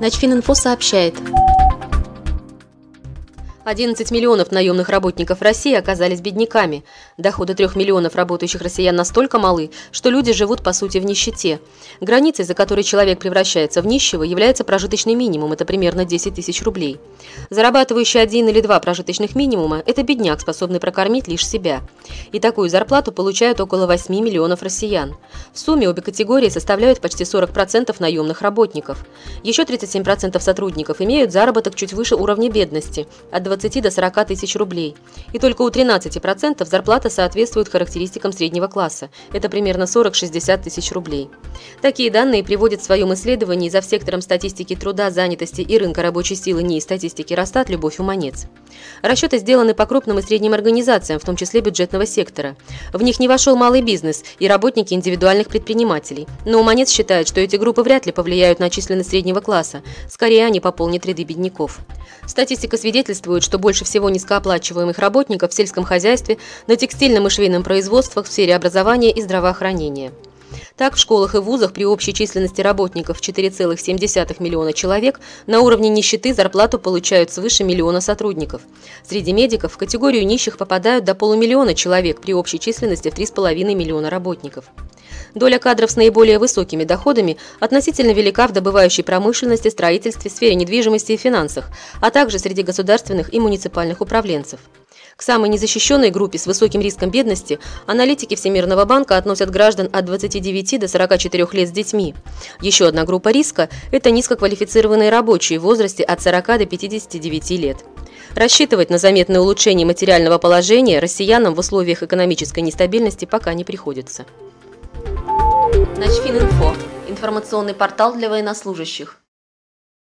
Начфининфо сообщает. 11 миллионов наемных работников России оказались бедняками. Доходы 3 миллионов работающих россиян настолько малы, что люди живут по сути в нищете. Границей, за которой человек превращается в нищего, является прожиточный минимум, это примерно 10 тысяч рублей. Зарабатывающий один или два прожиточных минимума – это бедняк, способный прокормить лишь себя. И такую зарплату получают около 8 миллионов россиян. В сумме обе категории составляют почти 40% наемных работников. Еще 37% сотрудников имеют заработок чуть выше уровня бедности – от 20 20 до 40 тысяч рублей. И только у 13% зарплата соответствует характеристикам среднего класса. Это примерно 40-60 тысяч рублей. Такие данные приводит в своем исследовании за сектором статистики труда, занятости и рынка рабочей силы НИИ статистики Росстат Любовь Уманец. Расчеты сделаны по крупным и средним организациям, в том числе бюджетного сектора. В них не вошел малый бизнес и работники индивидуальных предпринимателей. Но Уманец считает, что эти группы вряд ли повлияют на численность среднего класса. Скорее, они пополнят ряды бедняков. Статистика свидетельствует, что больше всего низкооплачиваемых работников в сельском хозяйстве, на текстильном и швейном производствах, в сфере образования и здравоохранения. Так, в школах и вузах при общей численности работников 4,7 миллиона человек на уровне нищеты зарплату получают свыше миллиона сотрудников. Среди медиков в категорию нищих попадают до полумиллиона человек при общей численности в 3,5 миллиона работников. Доля кадров с наиболее высокими доходами относительно велика в добывающей промышленности, строительстве, сфере недвижимости и финансах, а также среди государственных и муниципальных управленцев. К самой незащищенной группе с высоким риском бедности аналитики Всемирного банка относят граждан от 29 до 44 лет с детьми. Еще одна группа риска – это низкоквалифицированные рабочие в возрасте от 40 до 59 лет. Рассчитывать на заметное улучшение материального положения россиянам в условиях экономической нестабильности пока не приходится. Начфининфо – информационный портал для военнослужащих.